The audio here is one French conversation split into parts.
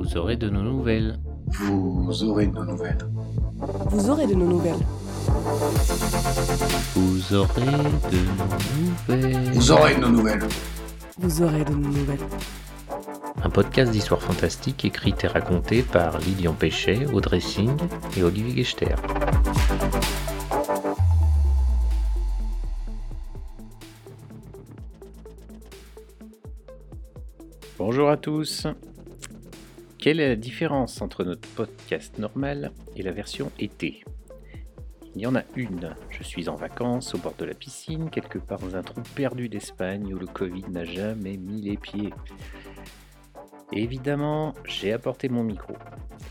Vous aurez de nos nouvelles. Vous aurez de nos nouvelles. Vous aurez de nos nouvelles. Vous aurez de nos nouvelles. Vous aurez de nos nouvelles. Vous aurez de nos nouvelles. Un podcast d'histoire fantastique écrit et raconté par Lilian Péchet, Audrey Singh et Olivier Gechter. Bonjour à tous. Quelle est la différence entre notre podcast normal et la version été? Il y en a une. Je suis en vacances au bord de la piscine, quelque part dans un trou perdu d'Espagne où le Covid n'a jamais mis les pieds. évidemment, j'ai apporté mon micro.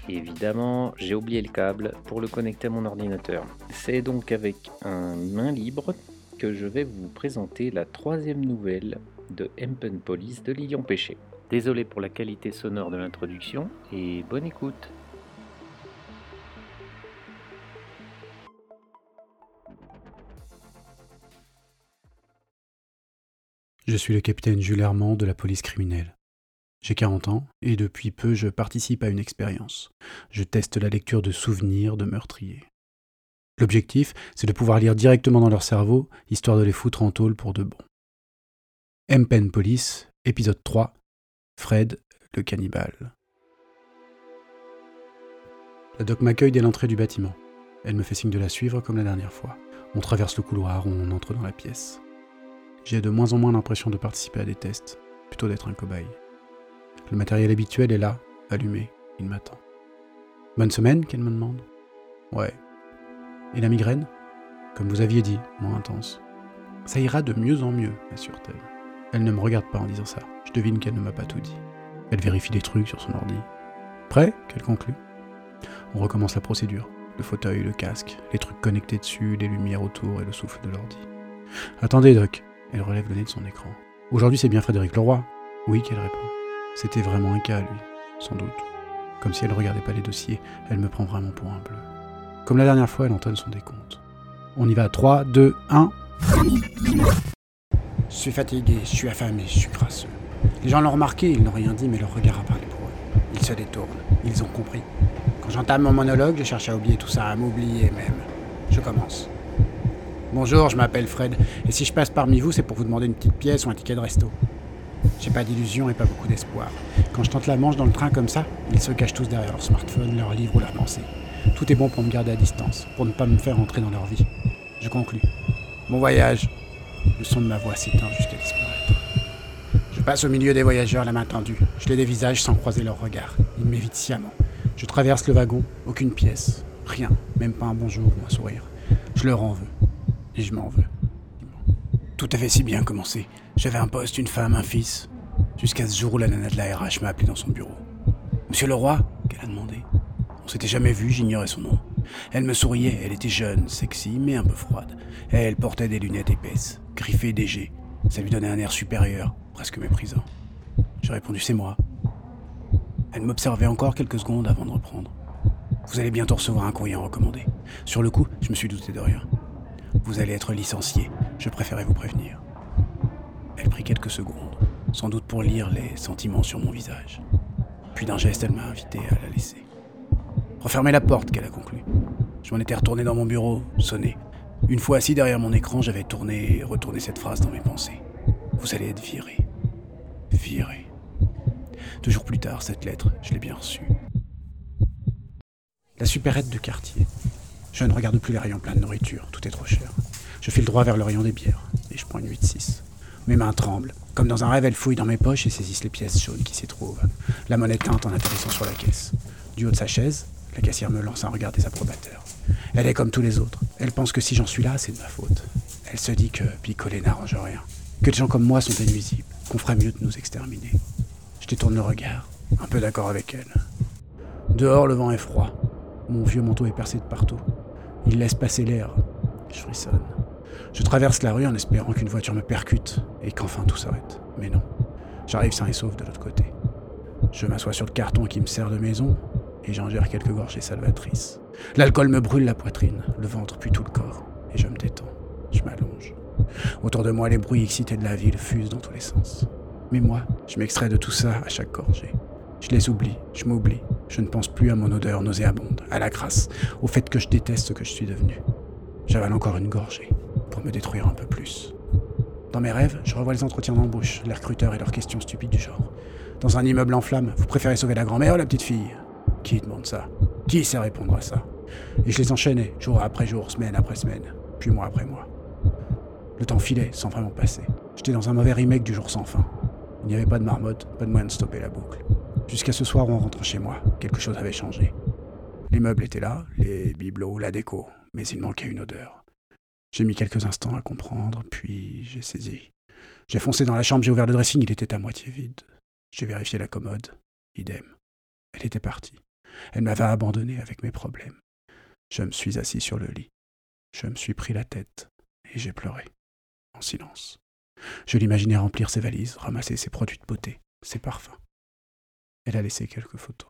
évidemment, j'ai oublié le câble pour le connecter à mon ordinateur. C'est donc avec un main libre que je vais vous présenter la troisième nouvelle de Empen Police de Lilian Péché. Désolé pour la qualité sonore de l'introduction et bonne écoute. Je suis le capitaine Jules Hermand de la police criminelle. J'ai 40 ans et depuis peu je participe à une expérience. Je teste la lecture de souvenirs de meurtriers. L'objectif, c'est de pouvoir lire directement dans leur cerveau, histoire de les foutre en tôle pour de bon. M-Pen Police, épisode 3, Fred, le cannibale. La doc m'accueille dès l'entrée du bâtiment. Elle me fait signe de la suivre comme la dernière fois. On traverse le couloir, on entre dans la pièce. J'ai de moins en moins l'impression de participer à des tests, plutôt d'être un cobaye. Le matériel habituel est là, allumé, il m'attend. Bonne semaine, qu'elle me demande Ouais. Et la migraine? Comme vous aviez dit, moins intense. Ça ira de mieux en mieux, assure-t-elle. Elle ne me regarde pas en disant ça. Je devine qu'elle ne m'a pas tout dit. Elle vérifie des trucs sur son ordi. Prêt? Qu'elle conclut. On recommence la procédure. Le fauteuil, le casque, les trucs connectés dessus, les lumières autour et le souffle de l'ordi. Attendez, Doc. Elle relève le nez de son écran. Aujourd'hui, c'est bien Frédéric Leroy Oui, qu'elle répond. C'était vraiment un cas, lui, sans doute. Comme si elle ne regardait pas les dossiers, elle me prend vraiment pour un bleu. Comme la dernière fois, elle entonne son décompte. On y va, 3, 2, 1. Je suis fatigué, je suis affamé, je suis crasseux. Les gens l'ont remarqué, ils n'ont rien dit, mais leur regard a parlé pour eux. Ils se détournent, ils ont compris. Quand j'entame mon monologue, je cherche à oublier tout ça, à m'oublier même. Je commence. Bonjour, je m'appelle Fred, et si je passe parmi vous, c'est pour vous demander une petite pièce ou un ticket de resto. J'ai pas d'illusion et pas beaucoup d'espoir. Quand je tente la manche dans le train comme ça, ils se cachent tous derrière leur smartphone, leur livre ou leur pensée. Tout est bon pour me garder à distance, pour ne pas me faire entrer dans leur vie. Je conclus. Bon voyage, le son de ma voix s'éteint jusqu'à disparaître. Je passe au milieu des voyageurs, la main tendue. Je les dévisage sans croiser leur regard. Ils m'évitent sciemment. Je traverse le wagon, aucune pièce, rien, même pas un bonjour ou un sourire. Je leur en veux. Et je m'en veux. Tout avait si bien commencé. J'avais un poste, une femme, un fils. Jusqu'à ce jour où la nana de la RH m'a appelé dans son bureau. Monsieur Leroy qu'elle a demandé. On s'était jamais vu, j'ignorais son nom. Elle me souriait, elle était jeune, sexy, mais un peu froide. Elle portait des lunettes épaisses, griffées d'égée. Ça lui donnait un air supérieur, presque méprisant. J'ai répondu c'est moi. Elle m'observait encore quelques secondes avant de reprendre. Vous allez bientôt recevoir un courrier recommandé. Sur le coup, je me suis douté de rien. Vous allez être licencié, je préférais vous prévenir. Elle prit quelques secondes, sans doute pour lire les sentiments sur mon visage. Puis d'un geste, elle m'a invité à la laisser. Refermez la porte, qu'elle a conclu. Je m'en étais retourné dans mon bureau, sonné. Une fois assis derrière mon écran, j'avais tourné et retourné cette phrase dans mes pensées. Vous allez être viré. Viré. Deux jours plus tard, cette lettre, je l'ai bien reçue. La supérette de quartier. Je ne regarde plus les rayons pleins de nourriture, tout est trop cher. Je file droit vers le rayon des bières, et je prends une 8-6. Mes mains tremblent. Comme dans un rêve, elles fouillent dans mes poches et saisissent les pièces jaunes qui s'y trouvent. La monnaie teinte en atterrissant sur la caisse. Du haut de sa chaise, la caissière me lance un regard désapprobateur. Elle est comme tous les autres. Elle pense que si j'en suis là, c'est de ma faute. Elle se dit que picoler n'arrange rien. Que des gens comme moi sont nuisibles. Qu'on ferait mieux de nous exterminer. Je détourne le regard, un peu d'accord avec elle. Dehors, le vent est froid. Mon vieux manteau est percé de partout. Il laisse passer l'air. Je frissonne. Je traverse la rue en espérant qu'une voiture me percute et qu'enfin tout s'arrête. Mais non. J'arrive sain et sauf de l'autre côté. Je m'assois sur le carton qui me sert de maison et j'en gère quelques gorgées salvatrices. L'alcool me brûle la poitrine, le ventre puis tout le corps, et je me détends. Je m'allonge. Autour de moi, les bruits excités de la ville fusent dans tous les sens. Mais moi, je m'extrais de tout ça à chaque gorgée. Je les oublie, je m'oublie. Je ne pense plus à mon odeur nauséabonde, à la crasse, au fait que je déteste ce que je suis devenu. J'avale encore une gorgée, pour me détruire un peu plus. Dans mes rêves, je revois les entretiens d'embauche, les recruteurs et leurs questions stupides du genre. Dans un immeuble en flammes, vous préférez sauver la grand-mère ou la petite fille Qui demande ça? Qui sait répondre à ça? Et je les enchaînais, jour après jour, semaine après semaine, puis mois après mois. Le temps filait sans vraiment passer. J'étais dans un mauvais remake du jour sans fin. Il n'y avait pas de marmotte, pas de moyen de stopper la boucle. Jusqu'à ce soir où en rentrant chez moi, quelque chose avait changé. Les meubles étaient là, les bibelots, la déco, mais il manquait une odeur. J'ai mis quelques instants à comprendre, puis j'ai saisi. J'ai foncé dans la chambre, j'ai ouvert le dressing, il était à moitié vide. J'ai vérifié la commode, idem. Elle était partie. Elle m'avait abandonné avec mes problèmes. Je me suis assis sur le lit. Je me suis pris la tête et j'ai pleuré, en silence. Je l'imaginais remplir ses valises, ramasser ses produits de beauté, ses parfums. Elle a laissé quelques photos.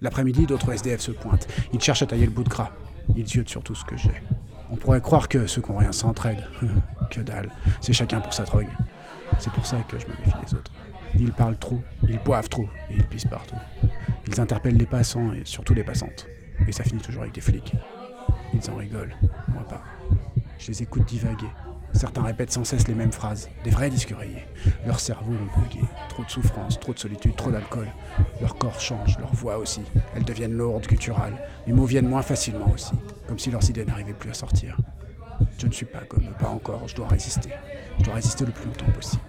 L'après-midi, d'autres SDF se pointent. Ils cherchent à tailler le bout de gras. Ils ziotent sur tout ce que j'ai. On pourrait croire que ceux qui n'ont rien s'entraident. que dalle. C'est chacun pour sa drogue. C'est pour ça que je me méfie des autres. Ils parlent trop, ils boivent trop et ils pissent partout. Ils interpellent les passants et surtout les passantes. Et ça finit toujours avec des flics. Ils en rigolent, moi pas. Je les écoute divaguer, Certains répètent sans cesse les mêmes phrases, des vrais disques rayés. Leur cerveau ont bugué. Trop de souffrance, trop de solitude, trop d'alcool. Leur corps change, leur voix aussi. Elles deviennent lourdes, gutturales. Les mots viennent moins facilement aussi, comme si leurs idées n'arrivaient plus à sortir. Je ne suis pas comme eux, pas encore, je dois résister. Je dois résister le plus longtemps possible.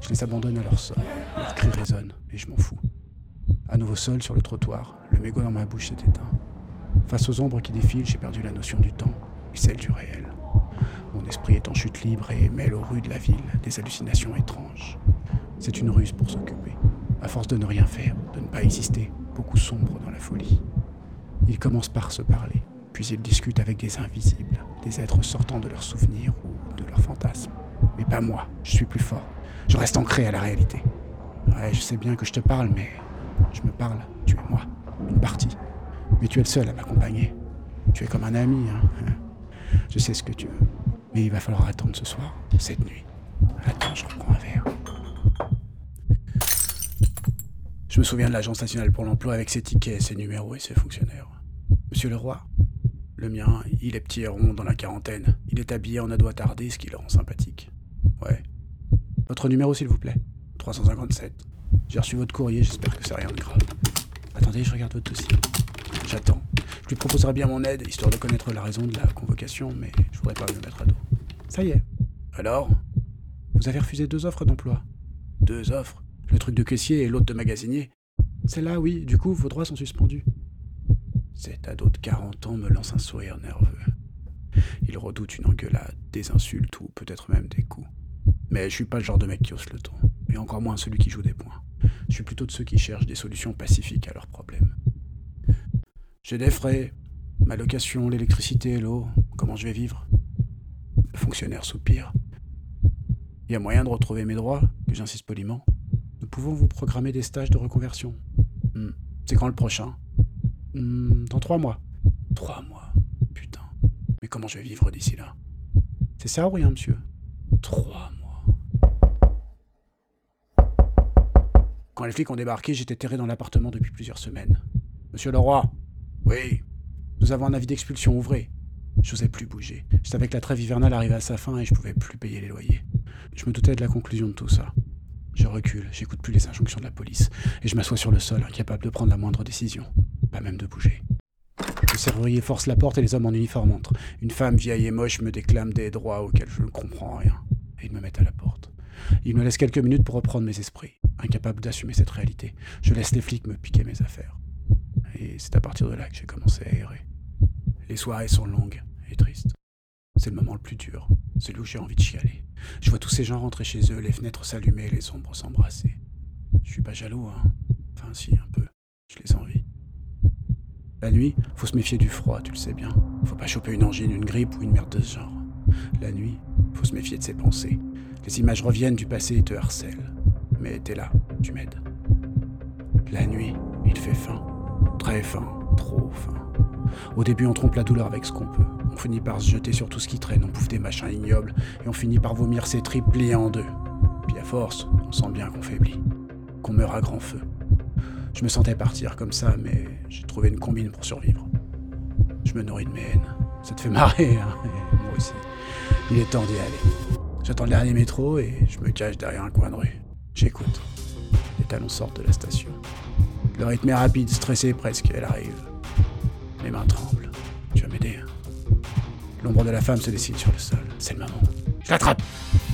Je les abandonne à leur sort. Leurs cris résonnent, et je m'en fous. À nouveau seul sur le trottoir, le mégot dans ma bouche s'est éteint. Face aux ombres qui défilent, j'ai perdu la notion du temps et celle du réel. Mon esprit est en chute libre et mêle aux rues de la ville des hallucinations étranges. C'est une ruse pour s'occuper. À force de ne rien faire, de ne pas exister, beaucoup sombre dans la folie. Ils commencent par se parler, puis ils discutent avec des invisibles, des êtres sortant de leurs souvenirs ou de leurs fantasmes. Mais pas moi, je suis plus fort. Je reste ancré à la réalité. Ouais, je sais bien que je te parle, mais je me parle, tu es moi, une partie. Mais tu es le seul à m'accompagner. Tu es comme un ami, hein. Je sais ce que tu veux. Mais il va falloir attendre ce soir, cette nuit. Attends, je reprends un verre. Je me souviens de l'Agence nationale pour l'emploi avec ses tickets, ses numéros et ses fonctionnaires. Monsieur Leroy Le mien, il est petit et rond dans la quarantaine. Il est habillé en ado attardé, ce qui le rend sympathique. Ouais. Votre numéro, s'il vous plaît? 357. J'ai reçu votre courrier, j'espère que c'est rien de grave. Attendez, je regarde votre dossier. J'attends. Je lui proposerai bien mon aide, histoire de connaître la raison de la convocation, mais je voudrais pas me mettre à dos. Ça y est. Alors? Vous avez refusé deux offres d'emploi Deux offres? Le truc de caissier et l'autre de magasinier Celle-là, oui, du coup, vos droits sont suspendus. Cet ado de 40 ans me lance un sourire nerveux. Il redoute une engueulade, des insultes ou peut-être même des coups. Mais je suis pas le genre de mec qui hausse le ton, et encore moins celui qui joue des points. Je suis plutôt de ceux qui cherchent des solutions pacifiques à leurs problèmes. J'ai des frais, ma location, l'électricité, l'eau, comment je vais vivre? Le fonctionnaire soupire. Il y a moyen de retrouver mes droits, que j'insiste poliment. Nous pouvons vous programmer des stages de reconversion. Hmm. C'est quand le prochain? Hmm, Dans trois mois. Trois mois? Putain. Mais comment je vais vivre d'ici là? C'est ça ou rien, monsieur? Trois Les flics ont débarqué, j'étais terré dans l'appartement depuis plusieurs semaines. Monsieur Leroy, oui. Nous avons un avis d'expulsion, ouvré. Je n'osais plus bouger. Je savais que la trêve hivernale arrivait à sa fin et je pouvais plus payer les loyers. Je me doutais de la conclusion de tout ça. Je recule, j'écoute plus les injonctions de la police, et je m'assois sur le sol, incapable de prendre la moindre décision, pas même de bouger. Le serrurier force la porte et les hommes en uniforme entrent. Une femme vieille et moche me déclame des droits auxquels je ne comprends rien, et ils me mettent à la porte. Ils me laissent quelques minutes pour reprendre mes esprits, incapable d'assumer cette réalité. Je laisse les flics me piquer mes affaires. Et c'est à partir de là que j'ai commencé à errer. Les soirées sont longues et tristes. C'est le moment le plus dur, celui où j'ai envie de chialer. Je vois tous ces gens rentrer chez eux, les fenêtres s'allumer, les ombres s'embrasser. Je suis pas jaloux, hein. Enfin, si, un peu. Je les envie. La nuit, faut se méfier du froid, tu le sais bien. Faut pas choper une angine, une grippe ou une merde de ce genre. La nuit, faut se méfier de ses pensées. Les images reviennent du passé et te harcèlent. Mais t'es là, tu m'aides. La nuit, il fait faim. Très fin, trop fin. Au début, on trompe la douleur avec ce qu'on peut. On finit par se jeter sur tout ce qui traîne, on bouffe des machins ignobles, et on finit par vomir ses tripes pliées en deux. Puis à force, on sent bien qu'on faiblit. qu'on meurt à grand feu. Je me sentais partir comme ça, mais j'ai trouvé une combine pour survivre. Je me nourris de mes haines. Ça te fait marrer, hein Moi aussi. Il est temps d'y aller. J'attends le dernier métro et je me cache derrière un coin de rue. J'écoute. Les talons sortent de la station. Le rythme est rapide, stressé presque, elle arrive. Mes mains tremblent. Tu vas m'aider L'ombre de la femme se dessine sur le sol. C'est le moment. Je l'attrape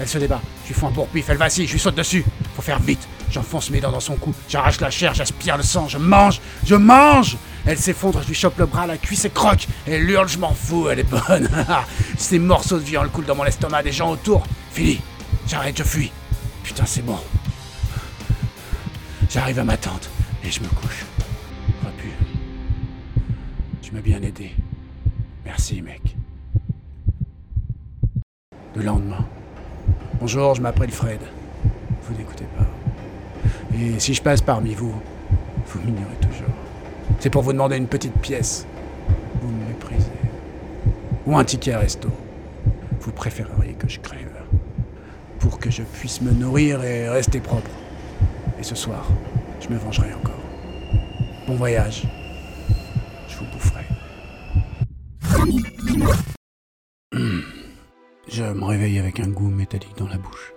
Elle se débat. Je lui fous un pourpif, elle vacille, je lui saute dessus. Faut faire vite. J'enfonce mes dents dans son cou. J'arrache la chair, j'aspire le sang. Je mange Je mange Elle s'effondre, je lui chope le bras, la cuisse et croque. Elle hurle, je m'en fous, elle est bonne. Ces morceaux de viande coulent dans mon estomac, des gens autour. Fini J'arrête, je fuis. Putain, c'est bon. J'arrive à ma tente et je me couche. Repu. Tu m'as bien aidé. Merci, mec. Le lendemain. Bonjour, je m'appelle Fred. Vous n'écoutez pas. Et si je passe parmi vous, vous m'ignorez toujours. C'est pour vous demander une petite pièce. Vous me méprisez. Ou un ticket resto. Vous préféreriez que je crève. Pour que je puisse me nourrir et rester propre. Et ce soir, je me vengerai encore. Bon voyage. Je vous boufferai. Je me réveille avec un goût métallique dans la bouche.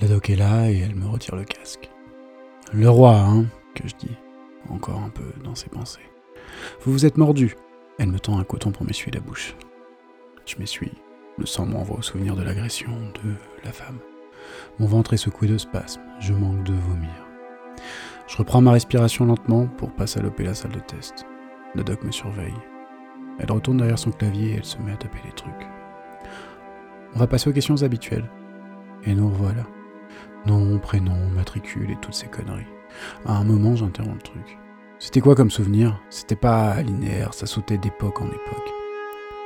La doc est là et elle me retire le casque. Le roi, hein, que je dis, encore un peu dans ses pensées. Vous vous êtes mordu. Elle me tend un coton pour m'essuyer la bouche. Je m'essuie. Le sang m'envoie au souvenir de l'agression de la femme. Mon ventre est secoué de spasmes. Je manque de vomir. Je reprends ma respiration lentement pour pas saloper la salle de test. La doc me surveille. Elle retourne derrière son clavier et elle se met à taper les trucs. On va passer aux questions habituelles. Et nous revoilà. Nom, prénom, matricule et toutes ces conneries. À un moment, j'interromps le truc. C'était quoi comme souvenir? C'était pas linéaire, ça sautait d'époque en époque.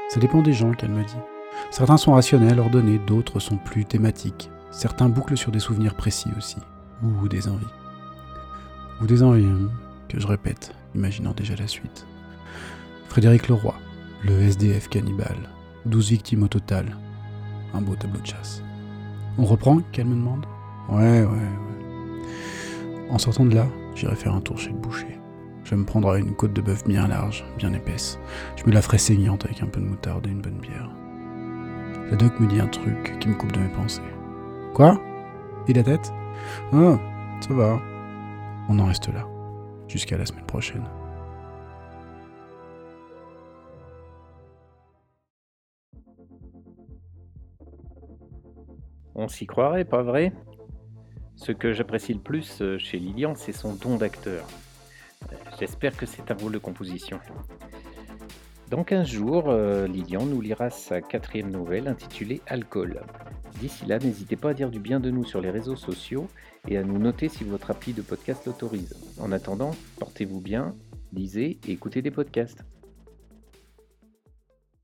Ça dépend des gens, qu'elle me dit. Certains sont rationnels, ordonnés, d'autres sont plus thématiques. Certains bouclent sur des souvenirs précis aussi, ou des envies. Ou des envies, hein, que je répète, imaginant déjà la suite. Frédéric Leroy, le SDF cannibale, 12 victimes au total, un beau tableau de chasse. On reprend qu'elle me demande? Ouais, ouais, ouais. En sortant de là, j'irai faire un tour chez le boucher. Je me prendrai une côte de bœuf bien large, bien épaisse. Je me la ferai saignante avec un peu de moutarde et une bonne bière. La doc me dit un truc qui me coupe de mes pensées. Quoi? Et la tête? Ah, ça va. On en reste là. Jusqu'à la semaine prochaine. On s'y croirait, pas vrai? Ce que j'apprécie le plus euh, chez Lilian, c'est son don d'acteur. Euh, J'espère que c'est un rôle de composition. Dans 15 jours, euh, Lilian nous lira sa quatrième nouvelle intitulée Alcool. D'ici là, n'hésitez pas à dire du bien de nous sur les réseaux sociaux et à nous noter si votre appli de podcast l'autorise. En attendant, portez-vous bien, lisez et écoutez des podcasts.